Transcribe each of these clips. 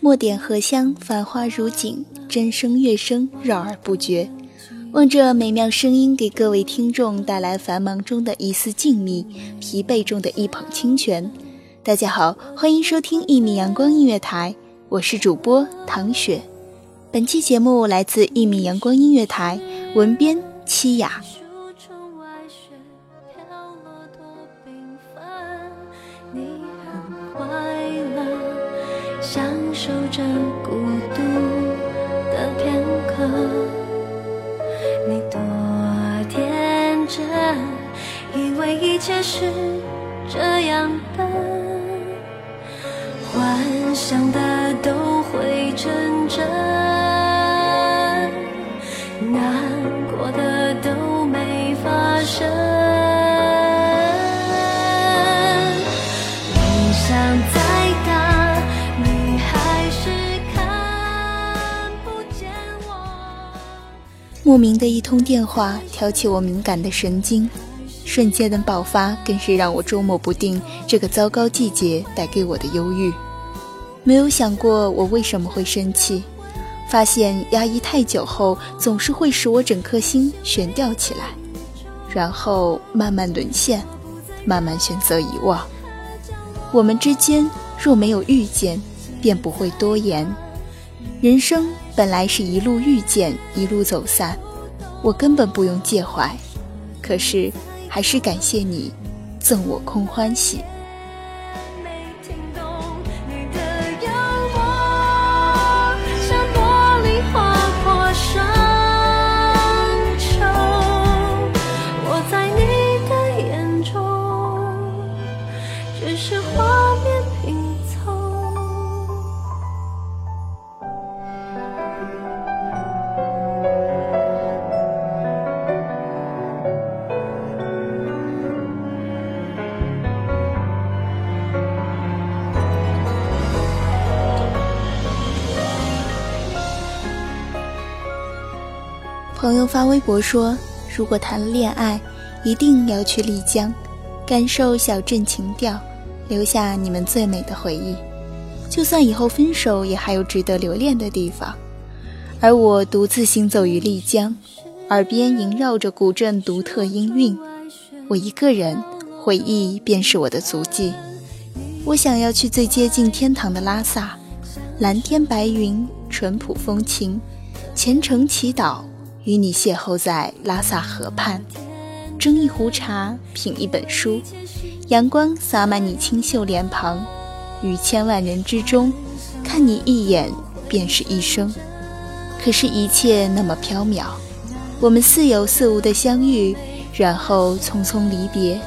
墨点荷香，繁花如锦，真声乐声绕耳不绝。望着美妙声音给各位听众带来繁忙中的一丝静谧，疲惫中的一捧清泉。大家好，欢迎收听一米阳光音乐台，我是主播唐雪。本期节目来自一米阳光音乐台，文编七雅。着孤独的片刻。你多天真，以为一切是这样的，幻想的都会成真。莫名的一通电话挑起我敏感的神经，瞬间的爆发更是让我捉摸不定这个糟糕季节带给我的忧郁。没有想过我为什么会生气，发现压抑太久后，总是会使我整颗心悬吊起来，然后慢慢沦陷，慢慢选择遗忘。我们之间若没有遇见，便不会多言。人生本来是一路遇见，一路走散，我根本不用介怀。可是，还是感谢你，赠我空欢喜。我在你的眼中，只是花朋友发微博说，如果谈了恋爱，一定要去丽江，感受小镇情调，留下你们最美的回忆。就算以后分手，也还有值得留恋的地方。而我独自行走于丽江，耳边萦绕着古镇独特音韵，我一个人，回忆便是我的足迹。我想要去最接近天堂的拉萨，蓝天白云，淳朴风情，虔诚祈祷。与你邂逅在拉萨河畔，斟一壶茶，品一本书，阳光洒满你清秀脸庞，于千万人之中，看你一眼便是一生。可是，一切那么缥缈，我们似有似无的相遇，然后匆匆离别。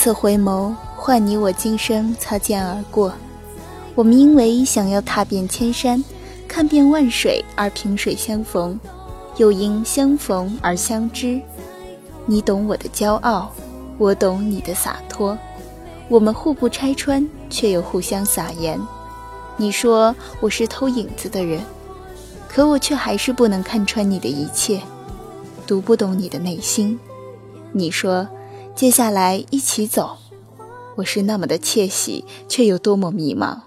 次回眸，换你我今生擦肩而过。我们因为想要踏遍千山，看遍万水而萍水相逢，又因相逢而相知。你懂我的骄傲，我懂你的洒脱。我们互不拆穿，却又互相撒盐。你说我是偷影子的人，可我却还是不能看穿你的一切，读不懂你的内心。你说接下来一起走，我是那么的窃喜，却又多么迷茫。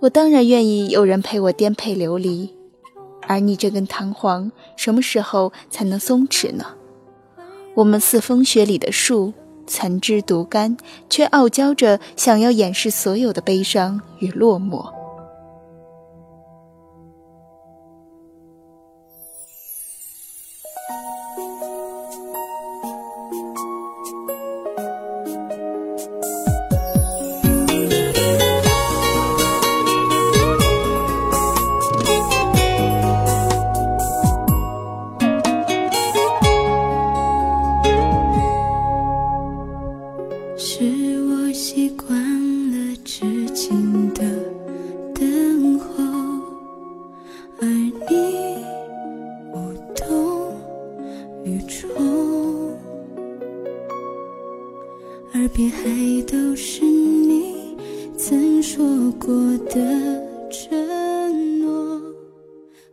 我当然愿意有人陪我颠沛流离，而你这根弹簧什么时候才能松弛呢？我们似风雪里的树，残枝独干，却傲娇着想要掩饰所有的悲伤与落寞。耳边还都是你曾说过的承诺，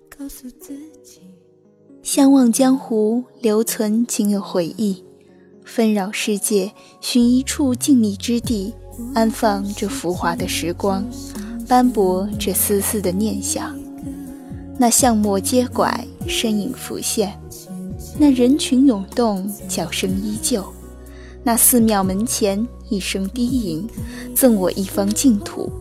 告诉自己。相忘江湖，留存仅有回忆。纷扰世界，寻一处静谧之地，安放这浮华的时光，斑驳这丝丝的念想。那巷陌街拐，身影浮现；那人群涌动，脚声依旧。那寺庙门前一声低吟，赠我一方净土。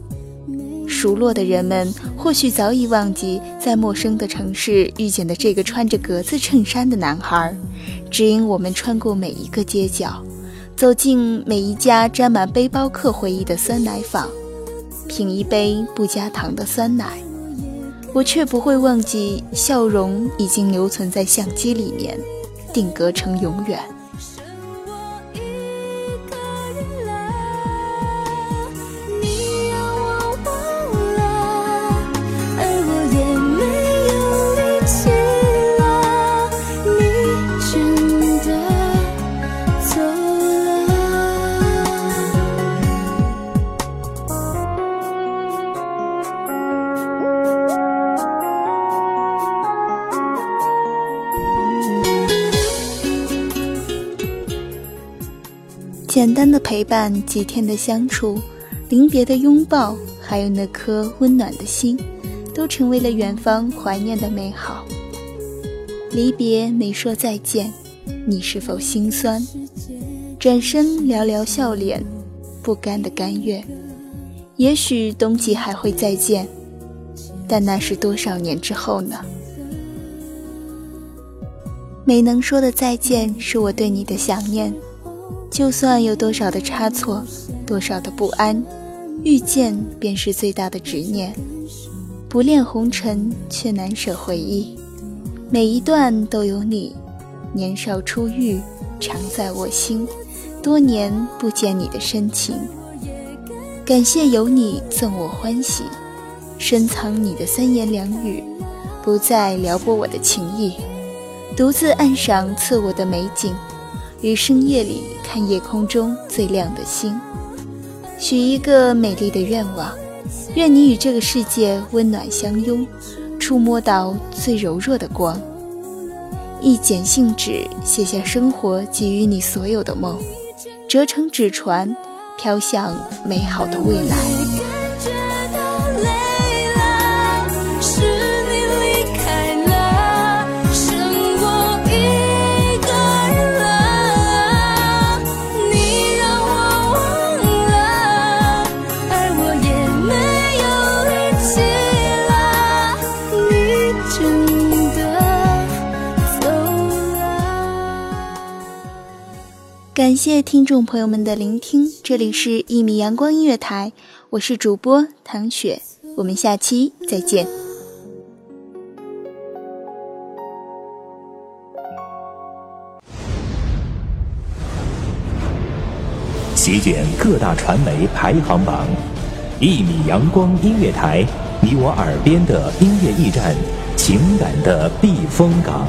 熟络的人们或许早已忘记在陌生的城市遇见的这个穿着格子衬衫的男孩，指引我们穿过每一个街角，走进每一家沾满背包客回忆的酸奶坊，品一杯不加糖的酸奶。我却不会忘记，笑容已经留存在相机里面，定格成永远。简单的陪伴，几天的相处，临别的拥抱，还有那颗温暖的心，都成为了远方怀念的美好。离别没说再见，你是否心酸？转身寥寥笑脸，不甘的甘愿。也许冬季还会再见，但那是多少年之后呢？没能说的再见，是我对你的想念。就算有多少的差错，多少的不安，遇见便是最大的执念。不恋红尘，却难舍回忆。每一段都有你，年少初遇，常在我心。多年不见你的深情，感谢有你赠我欢喜。深藏你的三言两语，不再撩拨我的情意。独自暗赏赐我的美景。于深夜里看夜空中最亮的星，许一个美丽的愿望，愿你与这个世界温暖相拥，触摸到最柔弱的光。一剪信纸，写下生活给予你所有的梦，折成纸船，飘向美好的未来。感谢听众朋友们的聆听，这里是《一米阳光音乐台》，我是主播唐雪，我们下期再见。席卷各大传媒排行榜。一米阳光音乐台，你我耳边的音乐驿站，情感的避风港。